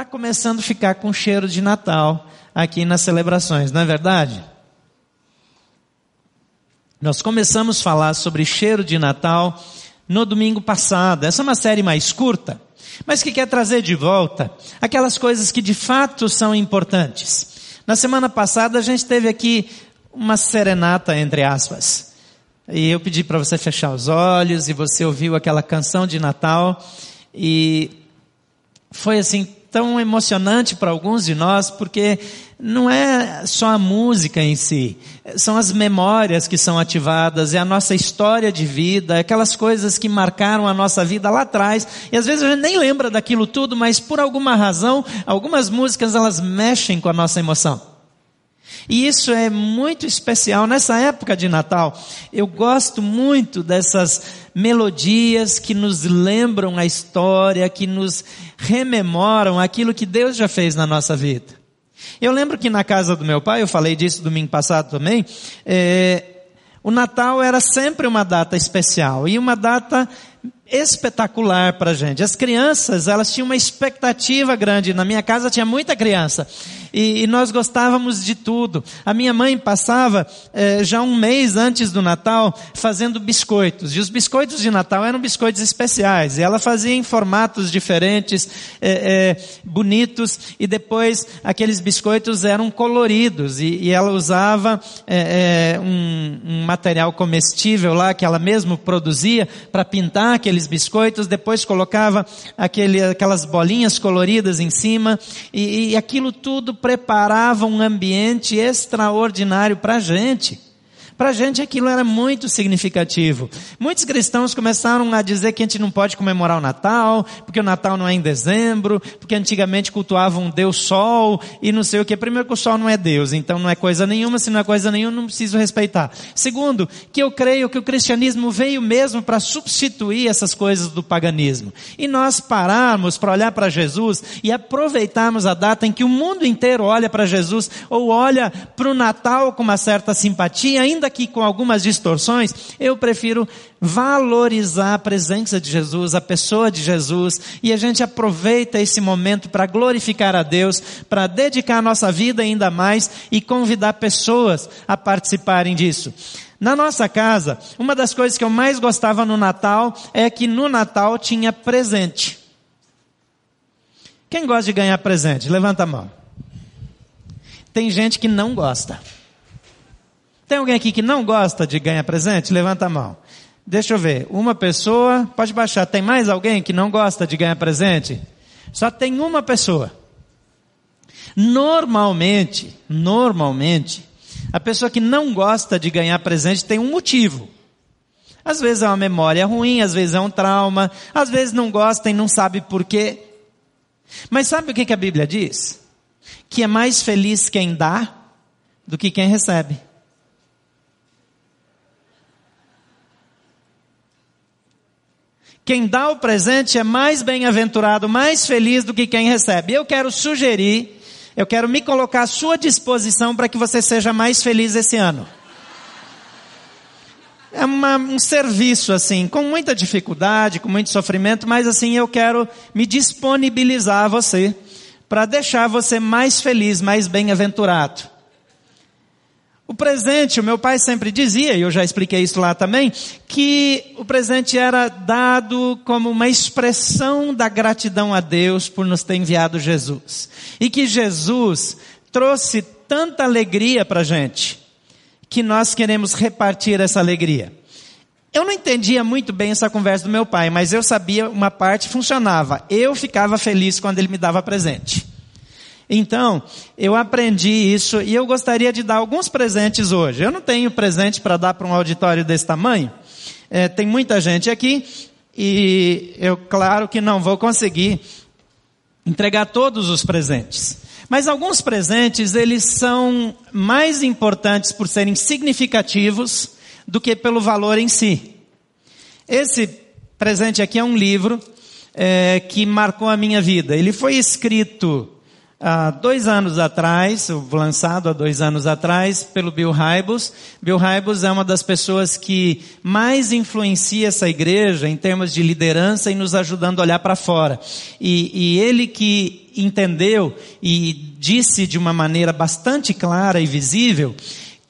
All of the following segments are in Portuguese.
está começando a ficar com cheiro de Natal aqui nas celebrações, não é verdade? Nós começamos a falar sobre cheiro de Natal no domingo passado. Essa é uma série mais curta, mas que quer trazer de volta aquelas coisas que de fato são importantes. Na semana passada a gente teve aqui uma serenata, entre aspas. E eu pedi para você fechar os olhos e você ouviu aquela canção de Natal e foi assim tão emocionante para alguns de nós, porque não é só a música em si, são as memórias que são ativadas, é a nossa história de vida, é aquelas coisas que marcaram a nossa vida lá atrás, e às vezes a gente nem lembra daquilo tudo, mas por alguma razão, algumas músicas elas mexem com a nossa emoção. E isso é muito especial nessa época de Natal. Eu gosto muito dessas melodias que nos lembram a história, que nos rememoram aquilo que Deus já fez na nossa vida. Eu lembro que na casa do meu pai, eu falei disso domingo passado também, é, o Natal era sempre uma data especial e uma data espetacular para a gente. As crianças, elas tinham uma expectativa grande. Na minha casa tinha muita criança. E, e nós gostávamos de tudo. A minha mãe passava eh, já um mês antes do Natal fazendo biscoitos. E os biscoitos de Natal eram biscoitos especiais. E ela fazia em formatos diferentes, eh, eh, bonitos. E depois aqueles biscoitos eram coloridos. E, e ela usava um, um material comestível lá que ela mesma produzia para pintar aqueles biscoitos, depois colocava aquele, aquelas bolinhas coloridas em cima, e, e aquilo tudo preparava um ambiente extraordinário para a gente. Para a gente aquilo era muito significativo. Muitos cristãos começaram a dizer que a gente não pode comemorar o Natal, porque o Natal não é em dezembro, porque antigamente cultuavam um Deus Sol e não sei o que. Primeiro que o Sol não é Deus, então não é coisa nenhuma, se não é coisa nenhuma, não preciso respeitar. Segundo, que eu creio que o cristianismo veio mesmo para substituir essas coisas do paganismo. E nós pararmos para olhar para Jesus e aproveitarmos a data em que o mundo inteiro olha para Jesus ou olha para o Natal com uma certa simpatia, ainda que com algumas distorções, eu prefiro valorizar a presença de Jesus, a pessoa de Jesus, e a gente aproveita esse momento para glorificar a Deus, para dedicar a nossa vida ainda mais e convidar pessoas a participarem disso. Na nossa casa, uma das coisas que eu mais gostava no Natal é que no Natal tinha presente. Quem gosta de ganhar presente? Levanta a mão. Tem gente que não gosta. Tem alguém aqui que não gosta de ganhar presente? Levanta a mão. Deixa eu ver. Uma pessoa, pode baixar. Tem mais alguém que não gosta de ganhar presente? Só tem uma pessoa. Normalmente, normalmente, a pessoa que não gosta de ganhar presente tem um motivo. Às vezes é uma memória ruim, às vezes é um trauma, às vezes não gosta e não sabe por quê. Mas sabe o que a Bíblia diz? Que é mais feliz quem dá do que quem recebe. Quem dá o presente é mais bem-aventurado, mais feliz do que quem recebe. Eu quero sugerir, eu quero me colocar à sua disposição para que você seja mais feliz esse ano. É uma, um serviço assim, com muita dificuldade, com muito sofrimento, mas assim eu quero me disponibilizar a você para deixar você mais feliz, mais bem-aventurado. O presente, o meu pai sempre dizia, e eu já expliquei isso lá também, que o presente era dado como uma expressão da gratidão a Deus por nos ter enviado Jesus. E que Jesus trouxe tanta alegria para a gente, que nós queremos repartir essa alegria. Eu não entendia muito bem essa conversa do meu pai, mas eu sabia uma parte funcionava. Eu ficava feliz quando ele me dava presente. Então, eu aprendi isso e eu gostaria de dar alguns presentes hoje. Eu não tenho presente para dar para um auditório desse tamanho. É, tem muita gente aqui e eu, claro que não vou conseguir entregar todos os presentes. Mas alguns presentes, eles são mais importantes por serem significativos do que pelo valor em si. Esse presente aqui é um livro é, que marcou a minha vida. Ele foi escrito há dois anos atrás, lançado há dois anos atrás, pelo Bill Hybels. Bill Hybels é uma das pessoas que mais influencia essa igreja em termos de liderança e nos ajudando a olhar para fora. E, e ele que entendeu e disse de uma maneira bastante clara e visível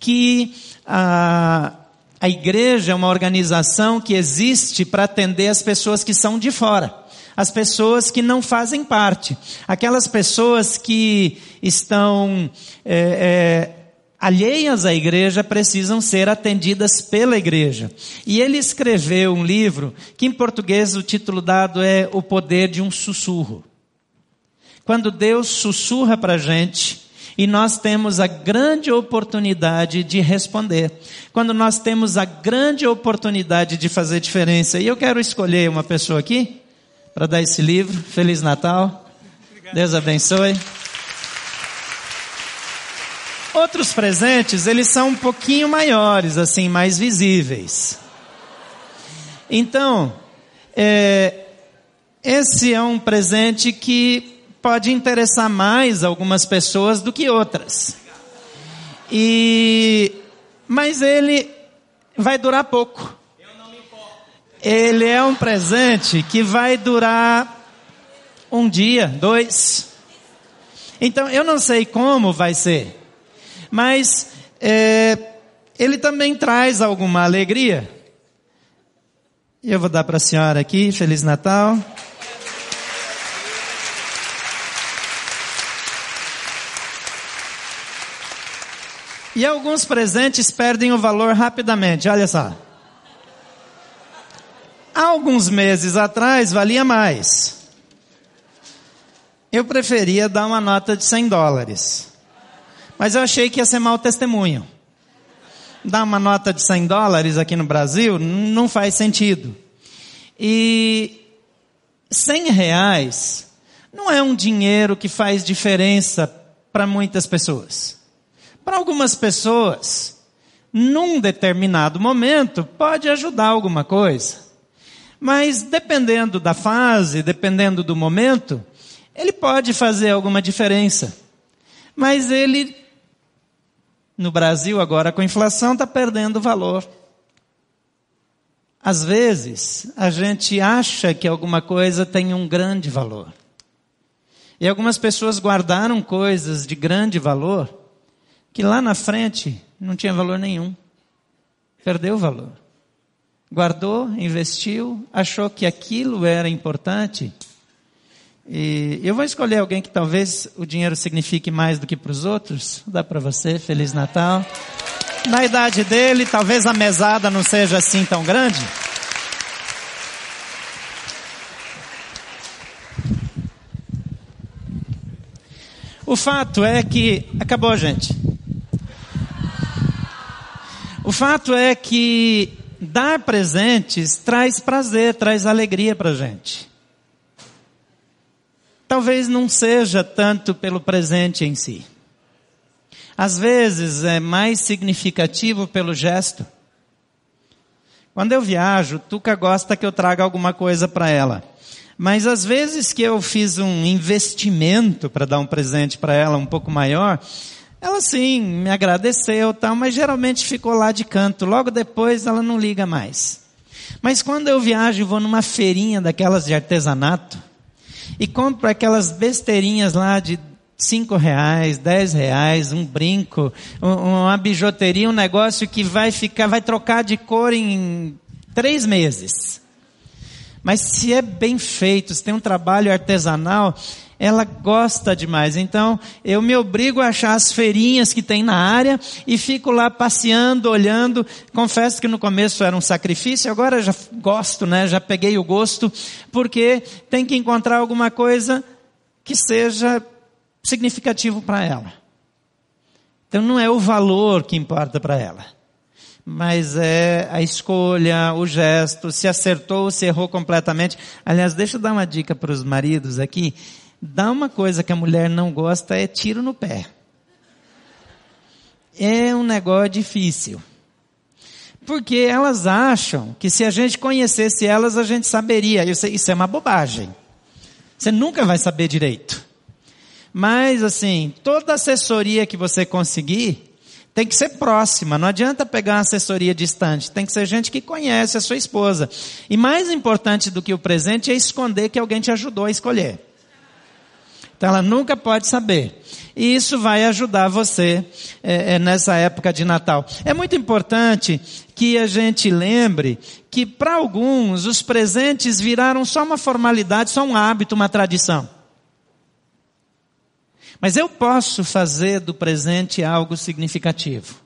que a, a igreja é uma organização que existe para atender as pessoas que são de fora as pessoas que não fazem parte, aquelas pessoas que estão é, é, alheias à igreja precisam ser atendidas pela igreja. E ele escreveu um livro que em português o título dado é O Poder de um Sussurro. Quando Deus sussurra para a gente, e nós temos a grande oportunidade de responder. Quando nós temos a grande oportunidade de fazer diferença. E eu quero escolher uma pessoa aqui para dar esse livro. Feliz Natal. Obrigado. Deus abençoe. Outros presentes, eles são um pouquinho maiores, assim, mais visíveis. Então, é, esse é um presente que pode interessar mais algumas pessoas do que outras. E, mas ele vai durar pouco ele é um presente que vai durar um dia, dois. Então, eu não sei como vai ser, mas é, ele também traz alguma alegria. E eu vou dar para a senhora aqui, Feliz Natal. E alguns presentes perdem o valor rapidamente, olha só. Alguns meses atrás valia mais. Eu preferia dar uma nota de 100 dólares. Mas eu achei que ia ser mau testemunho. Dar uma nota de 100 dólares aqui no Brasil não faz sentido. E 100 reais não é um dinheiro que faz diferença para muitas pessoas. Para algumas pessoas, num determinado momento, pode ajudar alguma coisa. Mas dependendo da fase, dependendo do momento, ele pode fazer alguma diferença. Mas ele, no Brasil agora com a inflação, está perdendo valor. Às vezes, a gente acha que alguma coisa tem um grande valor. E algumas pessoas guardaram coisas de grande valor que lá na frente não tinha valor nenhum. Perdeu o valor guardou, investiu, achou que aquilo era importante. E eu vou escolher alguém que talvez o dinheiro signifique mais do que para os outros. Dá para você, Feliz Natal. Na idade dele, talvez a mesada não seja assim tão grande. O fato é que. Acabou, gente. O fato é que dar presentes traz prazer, traz alegria para gente. Talvez não seja tanto pelo presente em si. Às vezes é mais significativo pelo gesto. Quando eu viajo, Tuca gosta que eu traga alguma coisa para ela. Mas às vezes que eu fiz um investimento para dar um presente para ela um pouco maior, ela sim, me agradeceu tal, mas geralmente ficou lá de canto. Logo depois ela não liga mais. Mas quando eu viajo e vou numa feirinha daquelas de artesanato e compro aquelas besteirinhas lá de cinco reais, dez reais, um brinco, uma bijuteria, um negócio que vai ficar, vai trocar de cor em três meses. Mas se é bem feito, se tem um trabalho artesanal, ela gosta demais. Então, eu me obrigo a achar as feirinhas que tem na área e fico lá passeando, olhando. Confesso que no começo era um sacrifício, agora já gosto, né? Já peguei o gosto, porque tem que encontrar alguma coisa que seja significativo para ela. Então não é o valor que importa para ela, mas é a escolha, o gesto, se acertou, se errou completamente. Aliás, deixa eu dar uma dica para os maridos aqui. Dá uma coisa que a mulher não gosta é tiro no pé. É um negócio difícil. Porque elas acham que se a gente conhecesse elas, a gente saberia. Isso é uma bobagem. Você nunca vai saber direito. Mas, assim, toda assessoria que você conseguir, tem que ser próxima, não adianta pegar uma assessoria distante, tem que ser gente que conhece a sua esposa. E mais importante do que o presente é esconder que alguém te ajudou a escolher. Então ela nunca pode saber. E isso vai ajudar você é, é, nessa época de Natal. É muito importante que a gente lembre que para alguns os presentes viraram só uma formalidade, só um hábito, uma tradição. Mas eu posso fazer do presente algo significativo.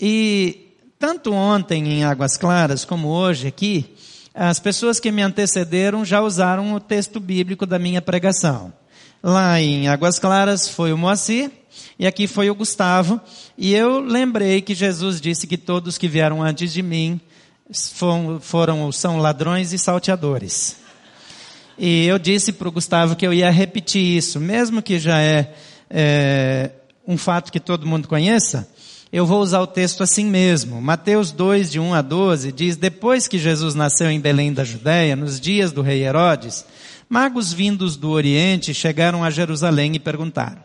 E tanto ontem em Águas Claras como hoje aqui, as pessoas que me antecederam já usaram o texto bíblico da minha pregação. Lá em Águas Claras foi o Moacir e aqui foi o Gustavo. E eu lembrei que Jesus disse que todos que vieram antes de mim foram, foram são ladrões e salteadores. E eu disse para o Gustavo que eu ia repetir isso, mesmo que já é, é um fato que todo mundo conheça, eu vou usar o texto assim mesmo. Mateus 2, de 1 a 12, diz, depois que Jesus nasceu em Belém da Judéia, nos dias do rei Herodes, magos vindos do Oriente chegaram a Jerusalém e perguntaram,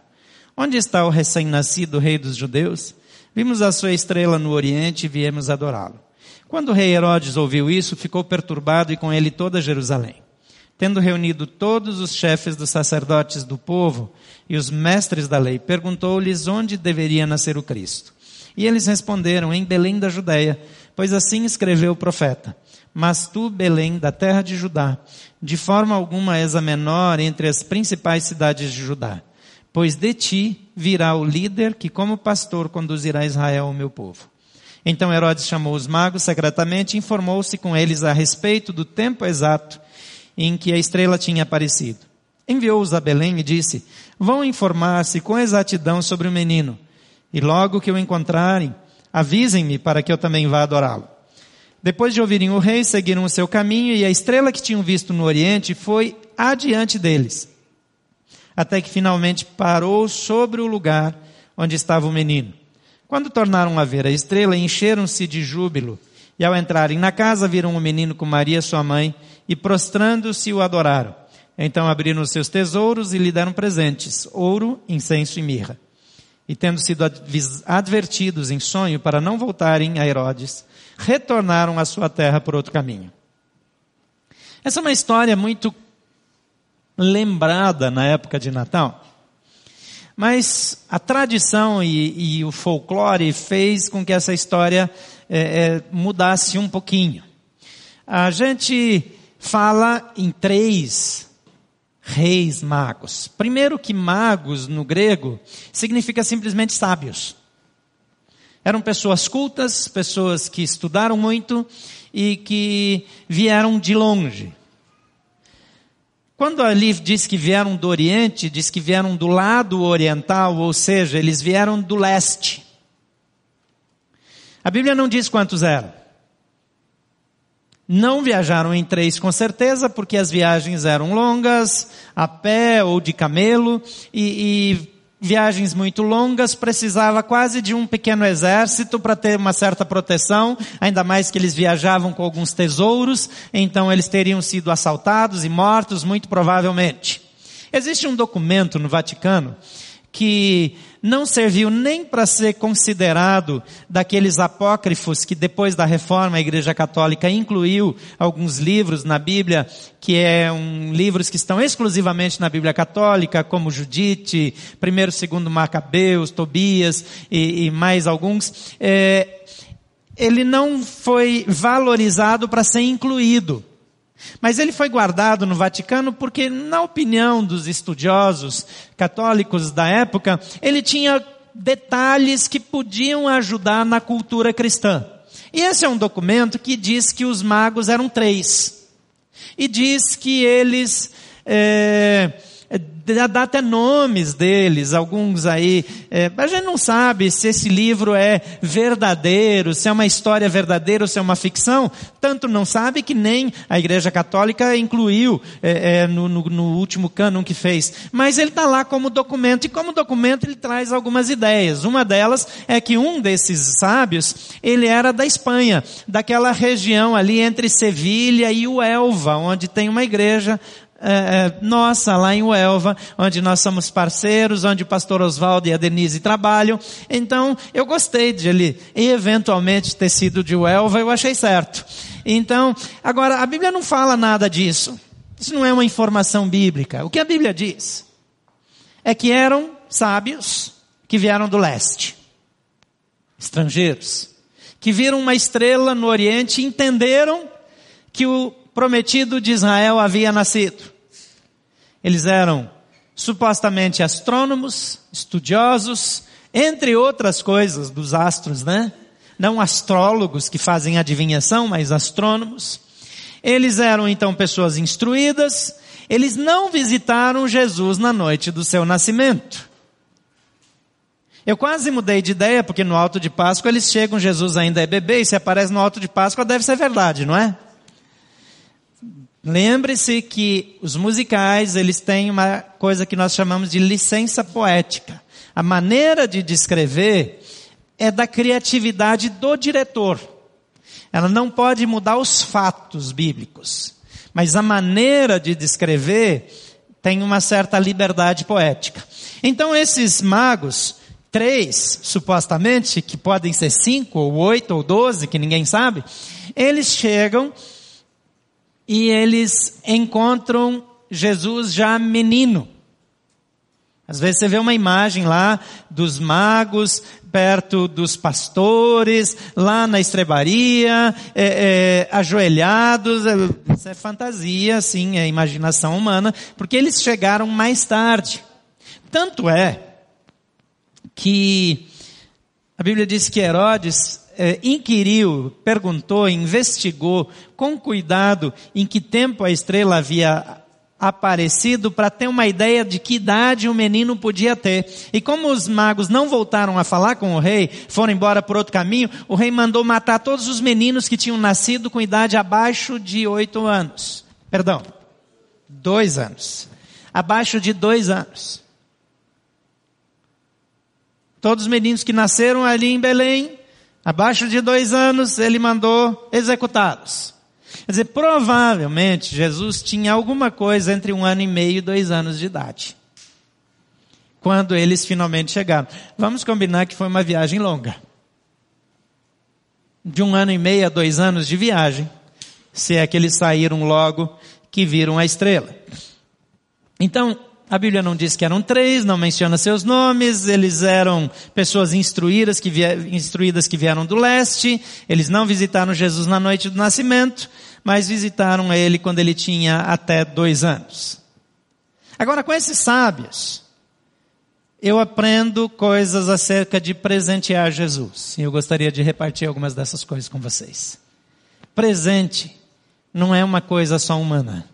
onde está o recém-nascido rei dos judeus? Vimos a sua estrela no Oriente e viemos adorá-lo. Quando o rei Herodes ouviu isso, ficou perturbado e com ele toda Jerusalém. Tendo reunido todos os chefes dos sacerdotes do povo e os mestres da lei, perguntou-lhes onde deveria nascer o Cristo. E eles responderam, em Belém da Judéia, pois assim escreveu o profeta. Mas tu, Belém, da terra de Judá, de forma alguma és a menor entre as principais cidades de Judá, pois de ti virá o líder que como pastor conduzirá Israel, o meu povo. Então Herodes chamou os magos secretamente e informou-se com eles a respeito do tempo exato em que a estrela tinha aparecido. Enviou-os a Belém e disse, vão informar-se com exatidão sobre o menino e logo que o encontrarem, avisem-me para que eu também vá adorá-lo. Depois de ouvirem o rei, seguiram o seu caminho e a estrela que tinham visto no oriente foi adiante deles, até que finalmente parou sobre o lugar onde estava o menino. Quando tornaram a ver a estrela, encheram-se de júbilo. E ao entrarem na casa, viram o menino com Maria, sua mãe, e prostrando-se o adoraram. Então abriram os seus tesouros e lhe deram presentes: ouro, incenso e mirra e tendo sido advertidos em sonho para não voltarem a Herodes, retornaram à sua terra por outro caminho. Essa é uma história muito lembrada na época de Natal. Mas a tradição e, e o folclore fez com que essa história é, é, mudasse um pouquinho. A gente fala em três reis magos. Primeiro que magos no grego significa simplesmente sábios. Eram pessoas cultas, pessoas que estudaram muito e que vieram de longe. Quando ali diz que vieram do Oriente, diz que vieram do lado oriental, ou seja, eles vieram do leste. A Bíblia não diz quantos eram. Não viajaram em três com certeza, porque as viagens eram longas, a pé ou de camelo, e, e viagens muito longas, precisava quase de um pequeno exército para ter uma certa proteção, ainda mais que eles viajavam com alguns tesouros, então eles teriam sido assaltados e mortos, muito provavelmente. Existe um documento no Vaticano que não serviu nem para ser considerado daqueles apócrifos que depois da reforma a Igreja Católica incluiu alguns livros na Bíblia, que é um, livros que estão exclusivamente na Bíblia Católica, como Judite, primeiro, segundo Macabeus, Tobias e, e mais alguns. É, ele não foi valorizado para ser incluído. Mas ele foi guardado no Vaticano porque, na opinião dos estudiosos católicos da época, ele tinha detalhes que podiam ajudar na cultura cristã. E esse é um documento que diz que os magos eram três. E diz que eles é, dá até nomes deles, alguns aí. É, a gente não sabe se esse livro é verdadeiro, se é uma história verdadeira ou se é uma ficção. Tanto não sabe que nem a Igreja Católica incluiu é, é, no, no, no, último cânon que fez. Mas ele está lá como documento, e como documento ele traz algumas ideias. Uma delas é que um desses sábios, ele era da Espanha, daquela região ali entre Sevilha e o Elva, onde tem uma igreja é, nossa lá em Uelva, onde nós somos parceiros, onde o pastor Oswaldo e a Denise trabalham. Então, eu gostei de ele eventualmente ter sido de Uelva, eu achei certo. Então, agora, a Bíblia não fala nada disso. Isso não é uma informação bíblica. O que a Bíblia diz é que eram sábios que vieram do leste, estrangeiros, que viram uma estrela no Oriente e entenderam que o prometido de Israel havia nascido. Eles eram supostamente astrônomos, estudiosos, entre outras coisas dos astros, né? Não astrólogos que fazem adivinhação, mas astrônomos. Eles eram então pessoas instruídas, eles não visitaram Jesus na noite do seu nascimento. Eu quase mudei de ideia, porque no alto de Páscoa eles chegam, Jesus ainda é bebê, e se aparece no alto de Páscoa deve ser verdade, não é? Lembre-se que os musicais, eles têm uma coisa que nós chamamos de licença poética. A maneira de descrever é da criatividade do diretor. Ela não pode mudar os fatos bíblicos. Mas a maneira de descrever tem uma certa liberdade poética. Então esses magos, três, supostamente, que podem ser cinco, ou oito, ou doze, que ninguém sabe, eles chegam e eles encontram Jesus já menino. Às vezes você vê uma imagem lá dos magos perto dos pastores, lá na estrebaria, é, é, ajoelhados. É, isso é fantasia, sim, é imaginação humana, porque eles chegaram mais tarde. Tanto é que a Bíblia diz que Herodes é, inquiriu, perguntou, investigou com cuidado em que tempo a estrela havia aparecido para ter uma ideia de que idade o menino podia ter. E como os magos não voltaram a falar com o rei, foram embora por outro caminho, o rei mandou matar todos os meninos que tinham nascido com idade abaixo de oito anos. Perdão, dois anos. Abaixo de dois anos. Todos os meninos que nasceram ali em Belém, abaixo de dois anos, ele mandou executados. Quer dizer, provavelmente Jesus tinha alguma coisa entre um ano e meio e dois anos de idade. Quando eles finalmente chegaram. Vamos combinar que foi uma viagem longa. De um ano e meio a dois anos de viagem. Se é que eles saíram logo que viram a estrela. Então, a Bíblia não diz que eram três, não menciona seus nomes, eles eram pessoas instruídas que, instruídas que vieram do leste, eles não visitaram Jesus na noite do nascimento, mas visitaram ele quando ele tinha até dois anos. Agora, com esses sábios, eu aprendo coisas acerca de presentear Jesus, e eu gostaria de repartir algumas dessas coisas com vocês. Presente não é uma coisa só humana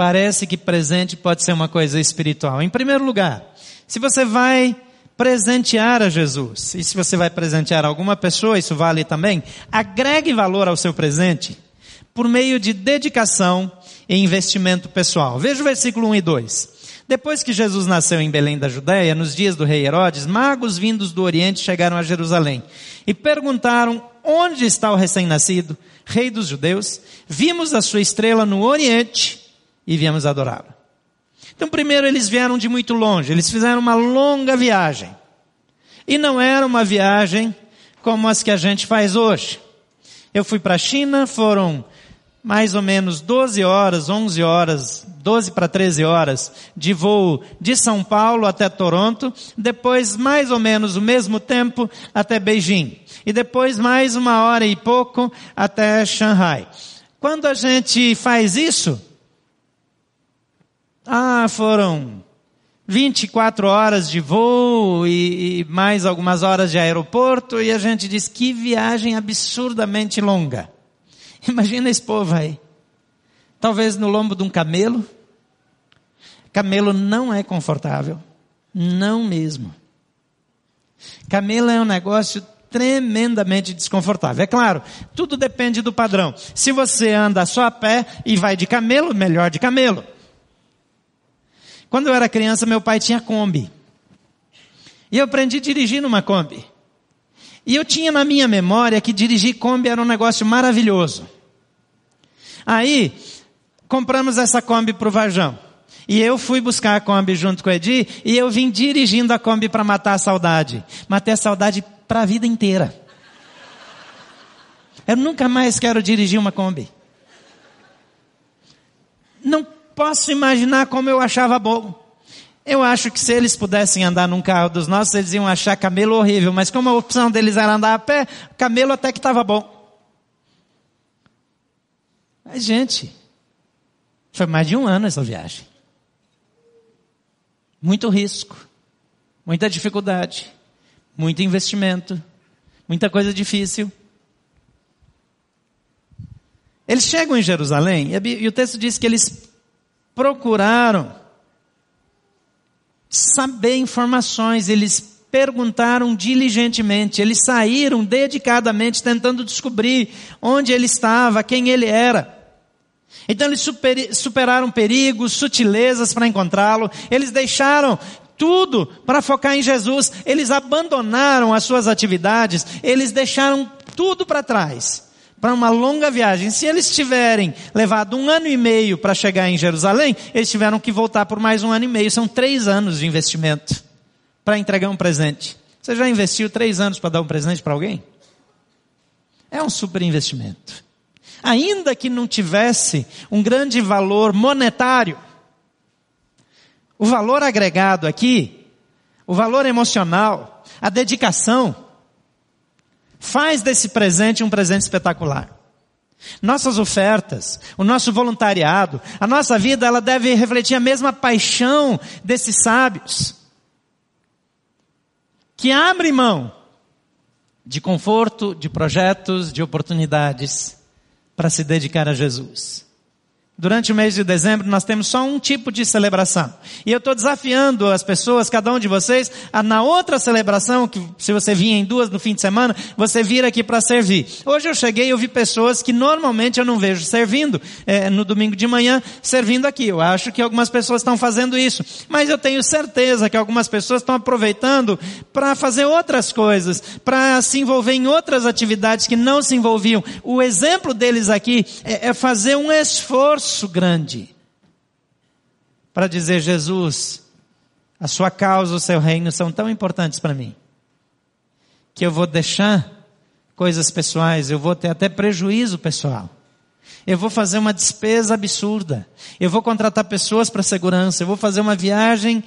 parece que presente pode ser uma coisa espiritual. Em primeiro lugar, se você vai presentear a Jesus, e se você vai presentear alguma pessoa, isso vale também, agregue valor ao seu presente por meio de dedicação e investimento pessoal. Veja o versículo 1 e 2. Depois que Jesus nasceu em Belém da Judéia, nos dias do rei Herodes, magos vindos do Oriente chegaram a Jerusalém e perguntaram: Onde está o recém-nascido, rei dos judeus? Vimos a sua estrela no Oriente e viemos adorá-lo. Então, primeiro, eles vieram de muito longe, eles fizeram uma longa viagem. E não era uma viagem como as que a gente faz hoje. Eu fui para a China, foram mais ou menos 12 horas, 11 horas, 12 para 13 horas de voo de São Paulo até Toronto, depois mais ou menos o mesmo tempo até Beijing, e depois mais uma hora e pouco até Shanghai. Quando a gente faz isso, ah, foram 24 horas de voo e, e, mais algumas horas de aeroporto e a gente diz que viagem absurdamente longa. Imagina esse povo aí. Talvez no lombo de um camelo. Camelo não é confortável. Não mesmo. Camelo é um negócio tremendamente desconfortável. É claro, tudo depende do padrão. Se você anda só a pé e vai de camelo, melhor de camelo. Quando eu era criança, meu pai tinha Kombi. E eu aprendi a dirigir numa Kombi. E eu tinha na minha memória que dirigir Kombi era um negócio maravilhoso. Aí, compramos essa Kombi para o Varjão. E eu fui buscar a Kombi junto com o Edi e eu vim dirigindo a Kombi para matar a saudade. Matei a saudade para a vida inteira. Eu nunca mais quero dirigir uma Kombi. Não posso imaginar como eu achava bom. Eu acho que se eles pudessem andar num carro dos nossos, eles iam achar camelo horrível, mas como a opção deles era andar a pé, camelo até que estava bom. Mas, gente, foi mais de um ano essa viagem. Muito risco, muita dificuldade, muito investimento, muita coisa difícil. Eles chegam em Jerusalém e o texto diz que eles procuraram saber informações, eles perguntaram diligentemente, eles saíram dedicadamente tentando descobrir onde ele estava, quem ele era. Então eles super, superaram perigos, sutilezas para encontrá-lo, eles deixaram tudo para focar em Jesus, eles abandonaram as suas atividades, eles deixaram tudo para trás para uma longa viagem. Se eles tiverem levado um ano e meio para chegar em Jerusalém, eles tiveram que voltar por mais um ano e meio. São três anos de investimento para entregar um presente. Você já investiu três anos para dar um presente para alguém? É um super investimento. Ainda que não tivesse um grande valor monetário, o valor agregado aqui, o valor emocional, a dedicação, Faz desse presente um presente espetacular. Nossas ofertas, o nosso voluntariado, a nossa vida, ela deve refletir a mesma paixão desses sábios. Que abrem mão de conforto, de projetos, de oportunidades para se dedicar a Jesus. Durante o mês de dezembro nós temos só um tipo de celebração. E eu estou desafiando as pessoas, cada um de vocês, a na outra celebração, que se você vinha em duas no fim de semana, você vir aqui para servir. Hoje eu cheguei e vi pessoas que normalmente eu não vejo servindo, é, no domingo de manhã, servindo aqui. Eu acho que algumas pessoas estão fazendo isso. Mas eu tenho certeza que algumas pessoas estão aproveitando para fazer outras coisas, para se envolver em outras atividades que não se envolviam. O exemplo deles aqui é, é fazer um esforço esforço grande para dizer: Jesus, a sua causa, o seu reino são tão importantes para mim, que eu vou deixar coisas pessoais, eu vou ter até prejuízo pessoal. Eu vou fazer uma despesa absurda. Eu vou contratar pessoas para segurança. Eu vou fazer uma viagem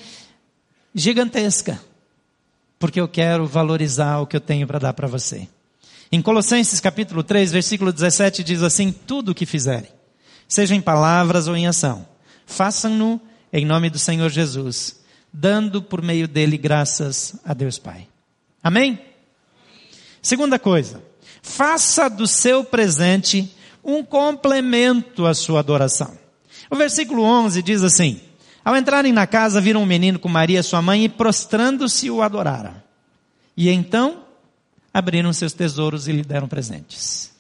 gigantesca. Porque eu quero valorizar o que eu tenho para dar para você. Em Colossenses capítulo 3, versículo 17 diz assim: tudo o que fizerem seja em palavras ou em ação. Façam-no em nome do Senhor Jesus, dando por meio dele graças a Deus Pai. Amém? Segunda coisa, faça do seu presente um complemento à sua adoração. O versículo 11 diz assim: Ao entrarem na casa, viram um menino com Maria, sua mãe, e prostrando-se o adoraram. E então abriram seus tesouros e lhe deram presentes.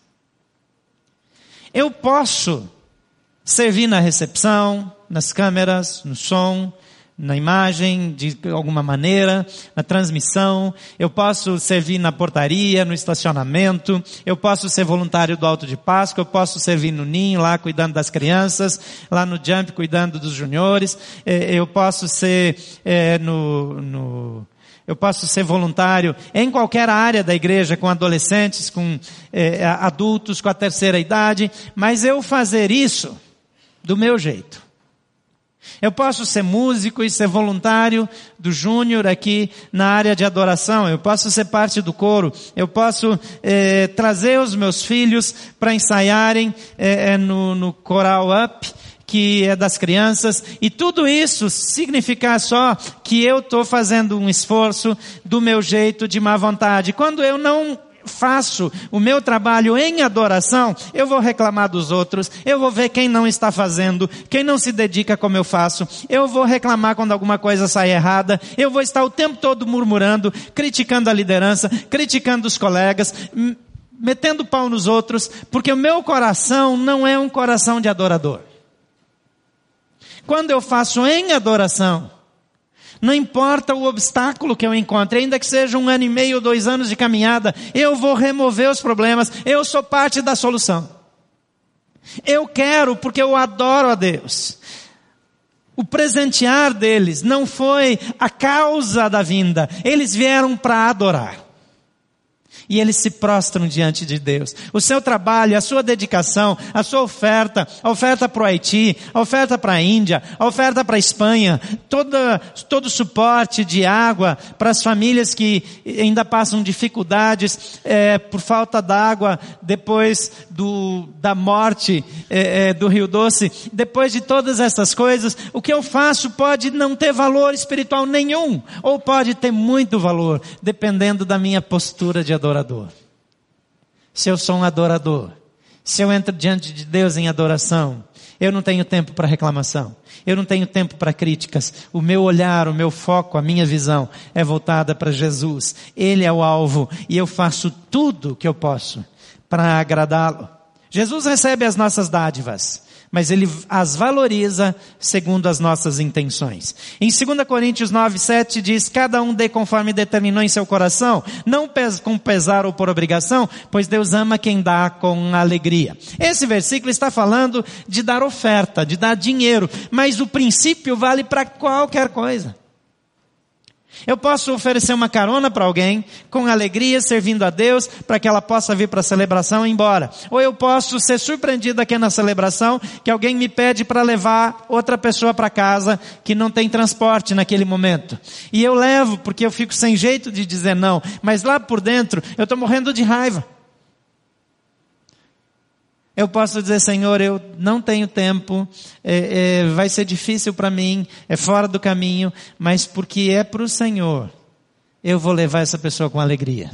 Eu posso servir na recepção, nas câmeras, no som, na imagem, de alguma maneira, na transmissão, eu posso servir na portaria, no estacionamento, eu posso ser voluntário do Alto de Páscoa, eu posso servir no ninho, lá cuidando das crianças, lá no Jump cuidando dos juniores, eh, eu posso ser é, no, no eu posso ser voluntário em qualquer área da igreja, com adolescentes, com é, adultos, com a terceira idade, mas eu fazer isso do meu jeito. Eu posso ser músico e ser voluntário do Júnior aqui na área de adoração. Eu posso ser parte do coro. Eu posso eh, trazer os meus filhos para ensaiarem eh, no, no coral up que é das crianças, e tudo isso significar só que eu estou fazendo um esforço do meu jeito, de má vontade. Quando eu não faço o meu trabalho em adoração, eu vou reclamar dos outros, eu vou ver quem não está fazendo, quem não se dedica como eu faço, eu vou reclamar quando alguma coisa sai errada, eu vou estar o tempo todo murmurando, criticando a liderança, criticando os colegas, metendo pau nos outros, porque o meu coração não é um coração de adorador. Quando eu faço em adoração, não importa o obstáculo que eu encontre, ainda que seja um ano e meio, dois anos de caminhada, eu vou remover os problemas, eu sou parte da solução. Eu quero porque eu adoro a Deus. O presentear deles não foi a causa da vinda, eles vieram para adorar e eles se prostram diante de Deus. O seu trabalho, a sua dedicação, a sua oferta, a oferta para o Haiti, a oferta para a Índia, a oferta para a Espanha, toda, todo o suporte de água para as famílias que ainda passam dificuldades é, por falta d'água depois do, da morte é, é, do Rio Doce, depois de todas essas coisas, o que eu faço pode não ter valor espiritual nenhum, ou pode ter muito valor, dependendo da minha postura de adoração adorador. Se eu sou um adorador, se eu entro diante de Deus em adoração, eu não tenho tempo para reclamação. Eu não tenho tempo para críticas. O meu olhar, o meu foco, a minha visão é voltada para Jesus. Ele é o alvo e eu faço tudo o que eu posso para agradá-lo. Jesus recebe as nossas dádivas mas ele as valoriza segundo as nossas intenções. Em 2 Coríntios 9, 7 diz, cada um dê conforme determinou em seu coração, não com pesar ou por obrigação, pois Deus ama quem dá com alegria. Esse versículo está falando de dar oferta, de dar dinheiro, mas o princípio vale para qualquer coisa. Eu posso oferecer uma carona para alguém, com alegria, servindo a Deus, para que ela possa vir para a celebração e ir embora. Ou eu posso ser surpreendido aqui na celebração, que alguém me pede para levar outra pessoa para casa, que não tem transporte naquele momento. E eu levo, porque eu fico sem jeito de dizer não. Mas lá por dentro, eu estou morrendo de raiva. Eu posso dizer, Senhor, eu não tenho tempo, é, é, vai ser difícil para mim, é fora do caminho, mas porque é para o Senhor, eu vou levar essa pessoa com alegria.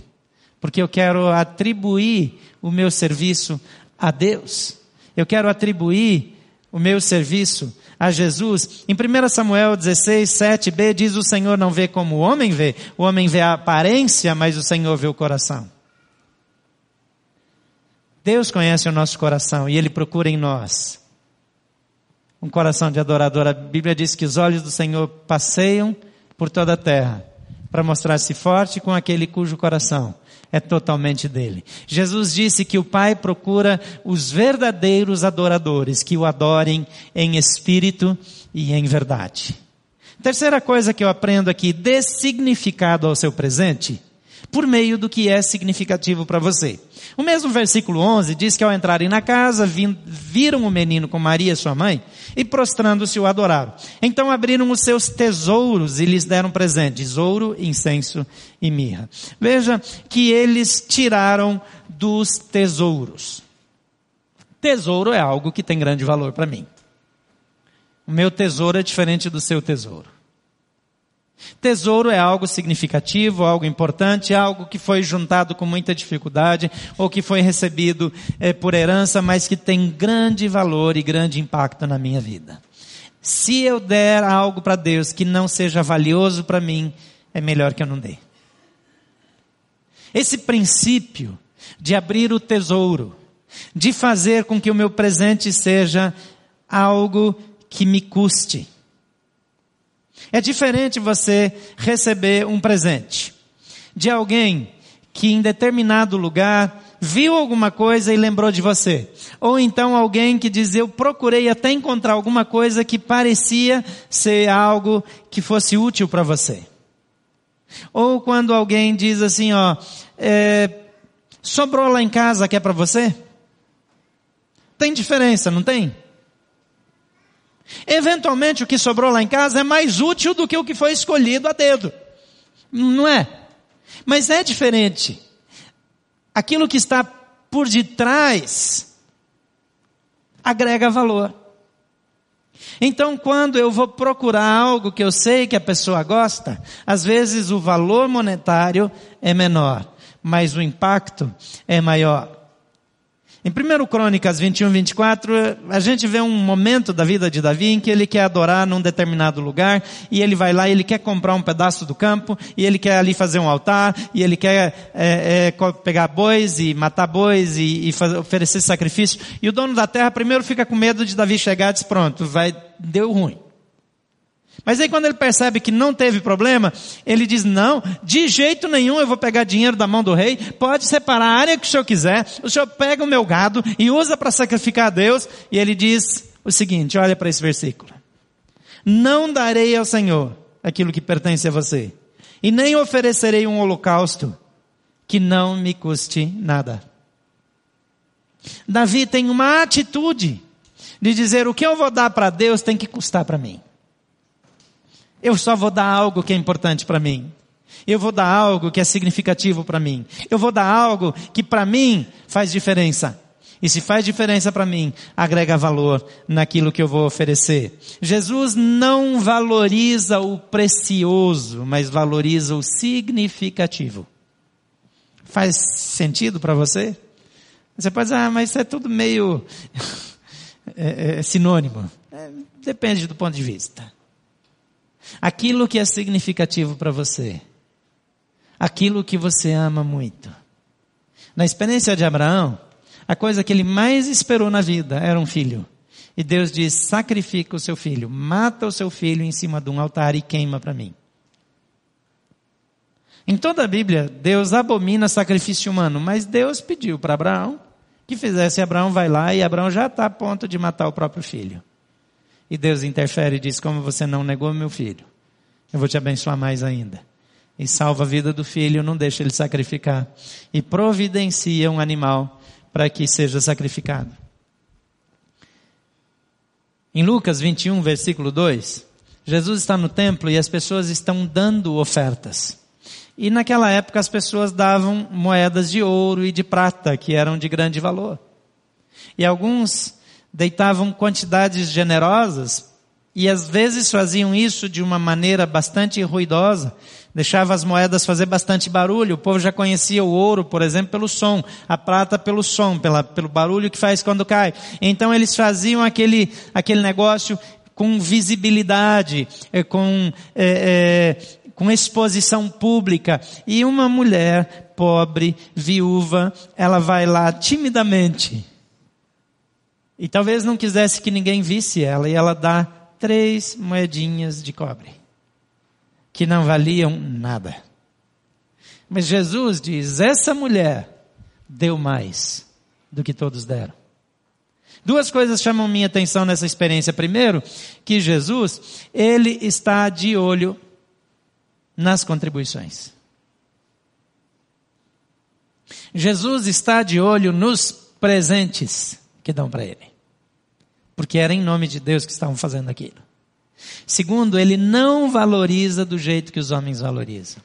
Porque eu quero atribuir o meu serviço a Deus. Eu quero atribuir o meu serviço a Jesus. Em 1 Samuel 16, 7b diz o Senhor não vê como o homem vê. O homem vê a aparência, mas o Senhor vê o coração. Deus conhece o nosso coração e Ele procura em nós um coração de adorador. A Bíblia diz que os olhos do Senhor passeiam por toda a terra para mostrar-se forte com aquele cujo coração é totalmente dele. Jesus disse que o Pai procura os verdadeiros adoradores que o adorem em espírito e em verdade. Terceira coisa que eu aprendo aqui, dê significado ao seu presente por meio do que é significativo para você. O mesmo versículo 11 diz que ao entrarem na casa, viram o menino com Maria, sua mãe, e prostrando-se o adoraram. Então abriram os seus tesouros e lhes deram presentes, ouro, incenso e mirra. Veja que eles tiraram dos tesouros. Tesouro é algo que tem grande valor para mim. O meu tesouro é diferente do seu tesouro. Tesouro é algo significativo, algo importante, algo que foi juntado com muita dificuldade ou que foi recebido é, por herança, mas que tem grande valor e grande impacto na minha vida. Se eu der algo para Deus que não seja valioso para mim, é melhor que eu não dê. Esse princípio de abrir o tesouro, de fazer com que o meu presente seja algo que me custe é diferente você receber um presente de alguém que em determinado lugar viu alguma coisa e lembrou de você. Ou então alguém que diz, eu procurei até encontrar alguma coisa que parecia ser algo que fosse útil para você. Ou quando alguém diz assim, ó, é, sobrou lá em casa que é para você? Tem diferença, não tem? Eventualmente o que sobrou lá em casa é mais útil do que o que foi escolhido a dedo. Não é? Mas é diferente. Aquilo que está por detrás agrega valor. Então, quando eu vou procurar algo que eu sei que a pessoa gosta, às vezes o valor monetário é menor, mas o impacto é maior. Em 1 Crônicas 21, 24, a gente vê um momento da vida de Davi em que ele quer adorar num determinado lugar, e ele vai lá ele quer comprar um pedaço do campo, e ele quer ali fazer um altar, e ele quer é, é, pegar bois e matar bois e, e fazer, oferecer sacrifício. E o dono da terra primeiro fica com medo de Davi chegar e diz, pronto, vai, deu ruim. Mas aí quando ele percebe que não teve problema, ele diz, não, de jeito nenhum eu vou pegar dinheiro da mão do rei, pode separar a área que o senhor quiser, o senhor pega o meu gado e usa para sacrificar a Deus, e ele diz o seguinte, olha para esse versículo. Não darei ao Senhor aquilo que pertence a você, e nem oferecerei um holocausto que não me custe nada. Davi tem uma atitude de dizer o que eu vou dar para Deus tem que custar para mim. Eu só vou dar algo que é importante para mim. Eu vou dar algo que é significativo para mim. Eu vou dar algo que para mim faz diferença. E se faz diferença para mim, agrega valor naquilo que eu vou oferecer. Jesus não valoriza o precioso, mas valoriza o significativo. Faz sentido para você? Você pode dizer, ah, mas isso é tudo meio é, é, sinônimo. É, depende do ponto de vista. Aquilo que é significativo para você. Aquilo que você ama muito. Na experiência de Abraão, a coisa que ele mais esperou na vida era um filho. E Deus diz: sacrifica o seu filho, mata o seu filho em cima de um altar e queima para mim. Em toda a Bíblia, Deus abomina sacrifício humano, mas Deus pediu para Abraão que fizesse. Abraão vai lá e Abraão já está a ponto de matar o próprio filho. E Deus interfere e diz: Como você não negou meu filho, eu vou te abençoar mais ainda. E salva a vida do filho, não deixa ele sacrificar. E providencia um animal para que seja sacrificado. Em Lucas 21, versículo 2, Jesus está no templo e as pessoas estão dando ofertas. E naquela época as pessoas davam moedas de ouro e de prata, que eram de grande valor. E alguns deitavam quantidades generosas e às vezes faziam isso de uma maneira bastante ruidosa, deixava as moedas fazer bastante barulho. O povo já conhecia o ouro, por exemplo, pelo som, a prata pelo som, pela, pelo barulho que faz quando cai. Então eles faziam aquele, aquele negócio com visibilidade, eh, com é, é, com exposição pública. E uma mulher pobre, viúva, ela vai lá timidamente. E talvez não quisesse que ninguém visse ela, e ela dá três moedinhas de cobre, que não valiam nada. Mas Jesus diz: essa mulher deu mais do que todos deram. Duas coisas chamam minha atenção nessa experiência. Primeiro, que Jesus, ele está de olho nas contribuições. Jesus está de olho nos presentes que dão para ele. Porque era em nome de Deus que estavam fazendo aquilo. Segundo, ele não valoriza do jeito que os homens valorizam.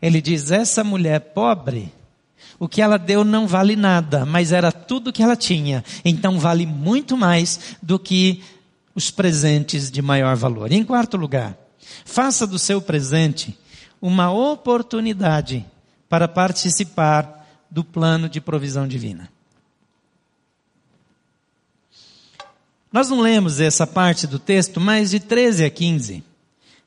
Ele diz: essa mulher pobre, o que ela deu não vale nada, mas era tudo que ela tinha. Então vale muito mais do que os presentes de maior valor. Em quarto lugar, Faça do seu presente uma oportunidade para participar do plano de provisão divina. Nós não lemos essa parte do texto, mas de 13 a 15,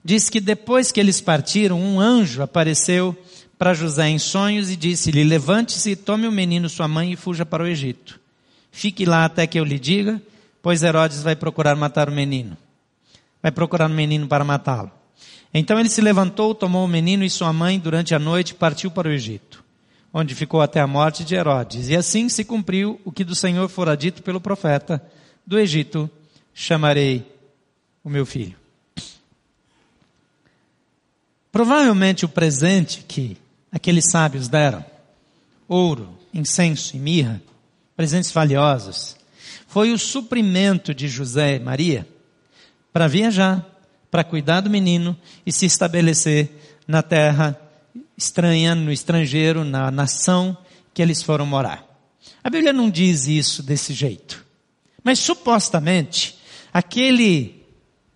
diz que depois que eles partiram, um anjo apareceu para José em sonhos e disse-lhe: Levante-se, tome o menino, sua mãe, e fuja para o Egito. Fique lá até que eu lhe diga, pois Herodes vai procurar matar o menino. Vai procurar o menino para matá-lo. Então ele se levantou, tomou o menino e sua mãe durante a noite e partiu para o Egito, onde ficou até a morte de Herodes. E assim se cumpriu o que do Senhor fora dito pelo profeta: Do Egito chamarei o meu filho. Provavelmente o presente que aqueles sábios deram, ouro, incenso e mirra, presentes valiosos, foi o suprimento de José e Maria para viajar para cuidar do menino e se estabelecer na terra estranha, no estrangeiro, na nação que eles foram morar. A Bíblia não diz isso desse jeito. Mas supostamente, aquele,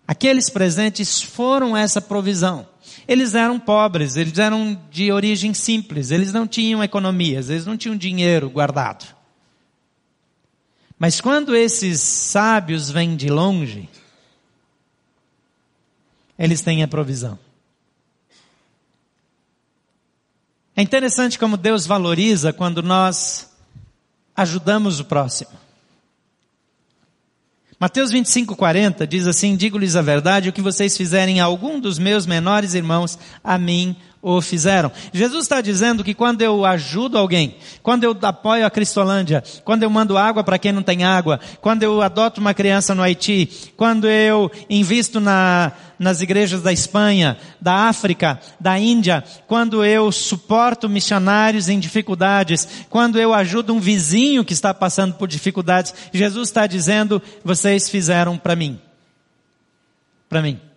aqueles presentes foram essa provisão. Eles eram pobres, eles eram de origem simples, eles não tinham economias, eles não tinham dinheiro guardado. Mas quando esses sábios vêm de longe, eles têm a provisão. É interessante como Deus valoriza quando nós ajudamos o próximo. Mateus 25, 40 diz assim: Digo-lhes a verdade, o que vocês fizerem a algum dos meus menores irmãos, a mim o fizeram. Jesus está dizendo que quando eu ajudo alguém, quando eu apoio a Cristolândia, quando eu mando água para quem não tem água, quando eu adoto uma criança no Haiti, quando eu invisto na, nas igrejas da Espanha, da África, da Índia, quando eu suporto missionários em dificuldades, quando eu ajudo um vizinho que está passando por dificuldades, Jesus está dizendo, vocês fizeram para mim. Para mim.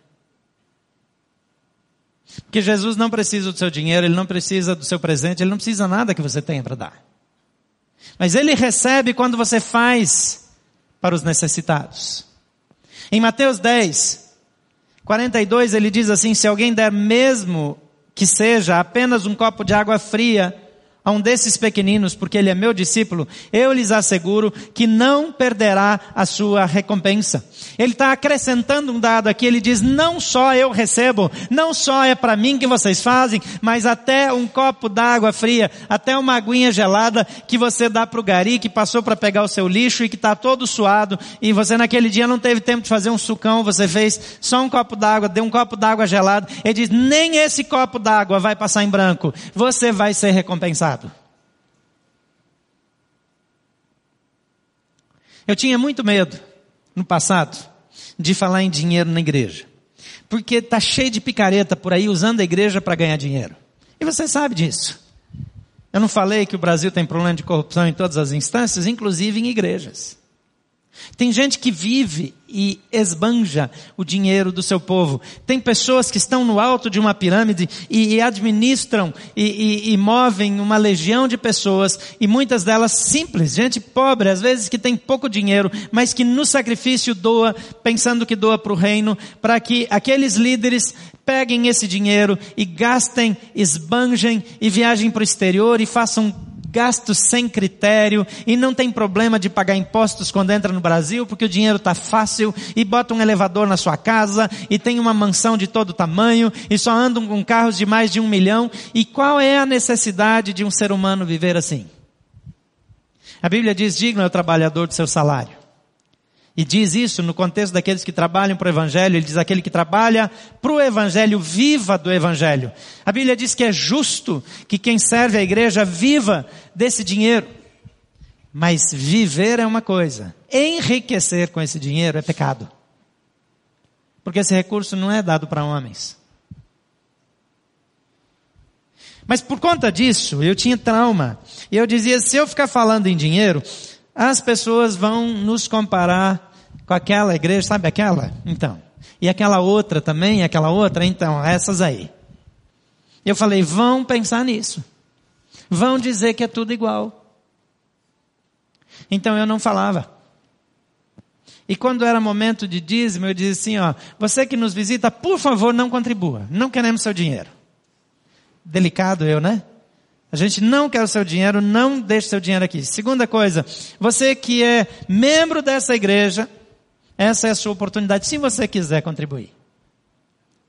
Porque Jesus não precisa do seu dinheiro, ele não precisa do seu presente, ele não precisa nada que você tenha para dar. Mas ele recebe quando você faz para os necessitados. Em Mateus 10, 42, ele diz assim: se alguém der mesmo que seja apenas um copo de água fria a um desses pequeninos, porque ele é meu discípulo, eu lhes asseguro que não perderá a sua recompensa. Ele está acrescentando um dado aqui, ele diz, não só eu recebo, não só é para mim que vocês fazem, mas até um copo d'água fria, até uma aguinha gelada que você dá para o gari que passou para pegar o seu lixo e que está todo suado, e você naquele dia não teve tempo de fazer um sucão, você fez só um copo d'água, deu um copo d'água gelado, ele diz, nem esse copo d'água vai passar em branco, você vai ser recompensado. Eu tinha muito medo no passado de falar em dinheiro na igreja. Porque está cheio de picareta por aí usando a igreja para ganhar dinheiro. E você sabe disso. Eu não falei que o Brasil tem problema de corrupção em todas as instâncias, inclusive em igrejas. Tem gente que vive e esbanja o dinheiro do seu povo. Tem pessoas que estão no alto de uma pirâmide e, e administram e, e, e, movem uma legião de pessoas e muitas delas simples, gente pobre, às vezes que tem pouco dinheiro, mas que no sacrifício doa, pensando que doa para o reino, para que aqueles líderes peguem esse dinheiro e gastem, esbanjem e viajem para o exterior e façam gastos sem critério e não tem problema de pagar impostos quando entra no Brasil porque o dinheiro está fácil e bota um elevador na sua casa e tem uma mansão de todo tamanho e só andam com carros de mais de um milhão. E qual é a necessidade de um ser humano viver assim? A Bíblia diz: digno é o trabalhador do seu salário. E diz isso no contexto daqueles que trabalham para o Evangelho, ele diz aquele que trabalha para o Evangelho, viva do Evangelho. A Bíblia diz que é justo que quem serve a igreja viva desse dinheiro. Mas viver é uma coisa, enriquecer com esse dinheiro é pecado. Porque esse recurso não é dado para homens. Mas por conta disso, eu tinha trauma. E eu dizia, se eu ficar falando em dinheiro, as pessoas vão nos comparar com aquela igreja, sabe aquela? Então. E aquela outra também, aquela outra, então, essas aí. Eu falei, vão pensar nisso. Vão dizer que é tudo igual. Então eu não falava. E quando era momento de dízimo, eu dizia assim, ó, você que nos visita, por favor, não contribua. Não queremos seu dinheiro. Delicado eu, né? A gente não quer o seu dinheiro, não deixe seu dinheiro aqui. Segunda coisa, você que é membro dessa igreja, essa é a sua oportunidade, se você quiser contribuir.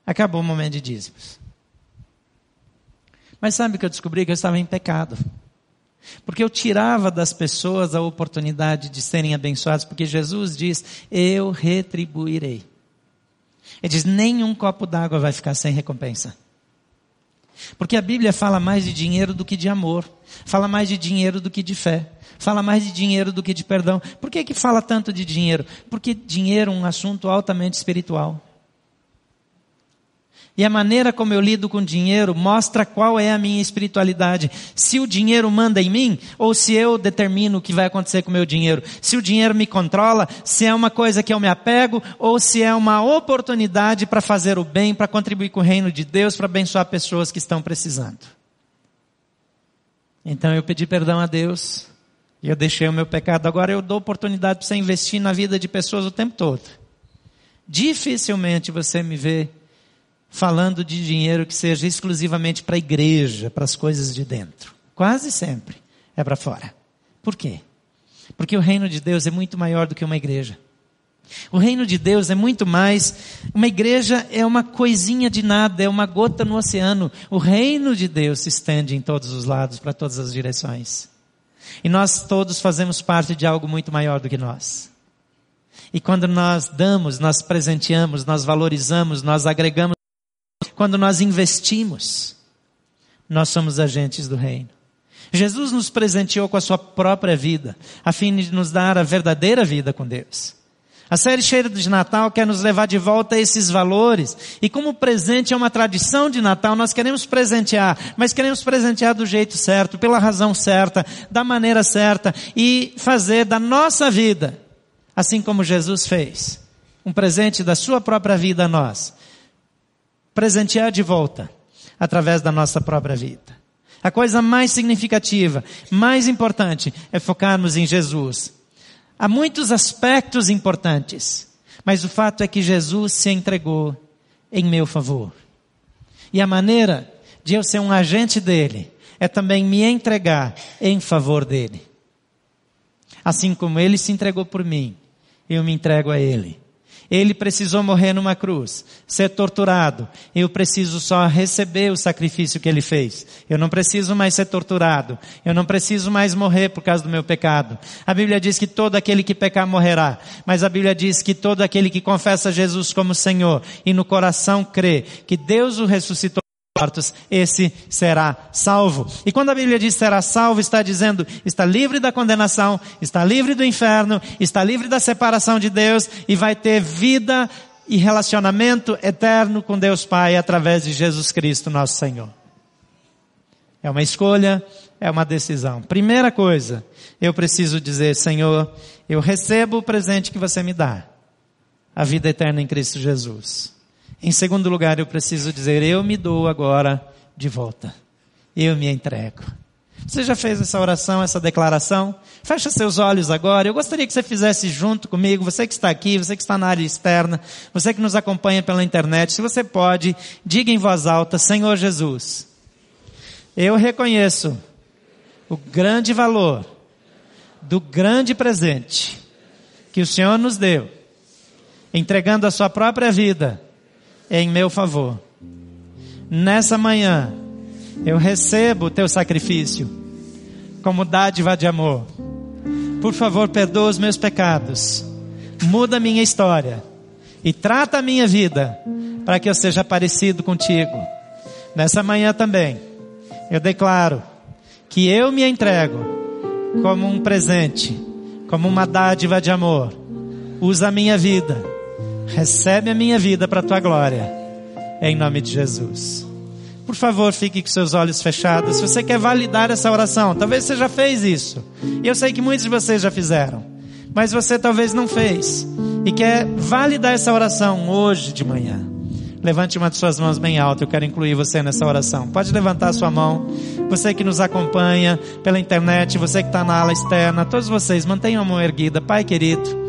Acabou o momento de dízimos. Mas sabe o que eu descobri? Que eu estava em pecado. Porque eu tirava das pessoas a oportunidade de serem abençoadas, porque Jesus diz, eu retribuirei. Ele diz, nenhum copo d'água vai ficar sem recompensa. Porque a Bíblia fala mais de dinheiro do que de amor, fala mais de dinheiro do que de fé, fala mais de dinheiro do que de perdão. Por que que fala tanto de dinheiro? Porque dinheiro é um assunto altamente espiritual. E a maneira como eu lido com dinheiro mostra qual é a minha espiritualidade. Se o dinheiro manda em mim, ou se eu determino o que vai acontecer com o meu dinheiro. Se o dinheiro me controla, se é uma coisa que eu me apego, ou se é uma oportunidade para fazer o bem, para contribuir com o reino de Deus, para abençoar pessoas que estão precisando. Então eu pedi perdão a Deus, e eu deixei o meu pecado. Agora eu dou oportunidade para você investir na vida de pessoas o tempo todo. Dificilmente você me vê falando de dinheiro que seja exclusivamente para a igreja, para as coisas de dentro. Quase sempre é para fora. Por quê? Porque o reino de Deus é muito maior do que uma igreja. O reino de Deus é muito mais. Uma igreja é uma coisinha de nada, é uma gota no oceano. O reino de Deus se estende em todos os lados, para todas as direções. E nós todos fazemos parte de algo muito maior do que nós. E quando nós damos, nós presenteamos, nós valorizamos, nós agregamos, quando nós investimos, nós somos agentes do reino. Jesus nos presenteou com a sua própria vida, a fim de nos dar a verdadeira vida com Deus. A série Cheiro de Natal quer nos levar de volta a esses valores. E como presente é uma tradição de Natal, nós queremos presentear, mas queremos presentear do jeito certo, pela razão certa, da maneira certa e fazer da nossa vida, assim como Jesus fez, um presente da sua própria vida a nós. Presentear de volta, através da nossa própria vida. A coisa mais significativa, mais importante, é focarmos em Jesus Há muitos aspectos importantes, mas o fato é que Jesus se entregou em meu favor. E a maneira de eu ser um agente dele é também me entregar em favor dele. Assim como ele se entregou por mim, eu me entrego a ele. Ele precisou morrer numa cruz, ser torturado. Eu preciso só receber o sacrifício que ele fez. Eu não preciso mais ser torturado. Eu não preciso mais morrer por causa do meu pecado. A Bíblia diz que todo aquele que pecar morrerá. Mas a Bíblia diz que todo aquele que confessa Jesus como Senhor e no coração crê que Deus o ressuscitou mortos, esse será salvo. E quando a Bíblia diz será salvo, está dizendo está livre da condenação, está livre do inferno, está livre da separação de Deus e vai ter vida e relacionamento eterno com Deus Pai através de Jesus Cristo, nosso Senhor. É uma escolha, é uma decisão. Primeira coisa, eu preciso dizer, Senhor, eu recebo o presente que você me dá. A vida eterna em Cristo Jesus. Em segundo lugar, eu preciso dizer, eu me dou agora de volta. Eu me entrego. Você já fez essa oração, essa declaração? Fecha seus olhos agora. Eu gostaria que você fizesse junto comigo, você que está aqui, você que está na área externa, você que nos acompanha pela internet, se você pode, diga em voz alta, Senhor Jesus, eu reconheço o grande valor do grande presente que o Senhor nos deu, entregando a sua própria vida em meu favor. Nessa manhã, eu recebo o teu sacrifício como dádiva de amor. Por favor, perdoa os meus pecados, muda a minha história e trata a minha vida para que eu seja parecido contigo. Nessa manhã também, eu declaro que eu me entrego como um presente, como uma dádiva de amor. Usa a minha vida Recebe a minha vida para a tua glória. Em nome de Jesus. Por favor, fique com seus olhos fechados. Se você quer validar essa oração, talvez você já fez isso. E eu sei que muitos de vocês já fizeram. Mas você talvez não fez. E quer validar essa oração hoje de manhã. Levante uma de suas mãos bem alta. Eu quero incluir você nessa oração. Pode levantar a sua mão. Você que nos acompanha pela internet, você que está na ala externa, todos vocês, mantenham a mão erguida. Pai querido.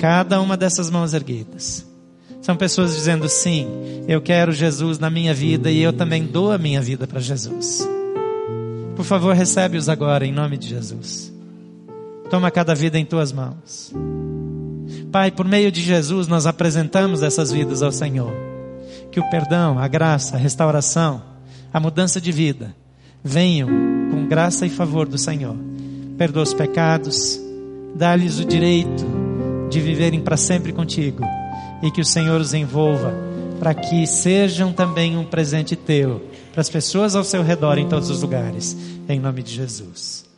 Cada uma dessas mãos erguidas. São pessoas dizendo sim, eu quero Jesus na minha vida e eu também dou a minha vida para Jesus. Por favor, recebe-os agora em nome de Jesus. Toma cada vida em tuas mãos. Pai, por meio de Jesus nós apresentamos essas vidas ao Senhor. Que o perdão, a graça, a restauração, a mudança de vida venham com graça e favor do Senhor. Perdoa os pecados, dá-lhes o direito de viverem para sempre contigo e que o Senhor os envolva para que sejam também um presente teu para as pessoas ao seu redor em todos os lugares. Em nome de Jesus.